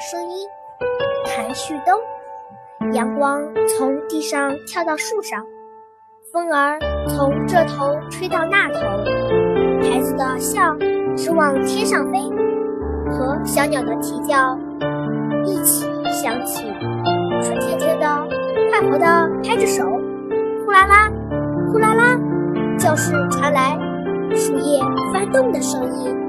声音，谭旭东。阳光从地上跳到树上，风儿从这头吹到那头，孩子的笑是往天上飞，和小鸟的啼叫一起响起。春天天的，快活的拍着手，呼啦啦，呼啦啦，教室传来树叶翻动的声音。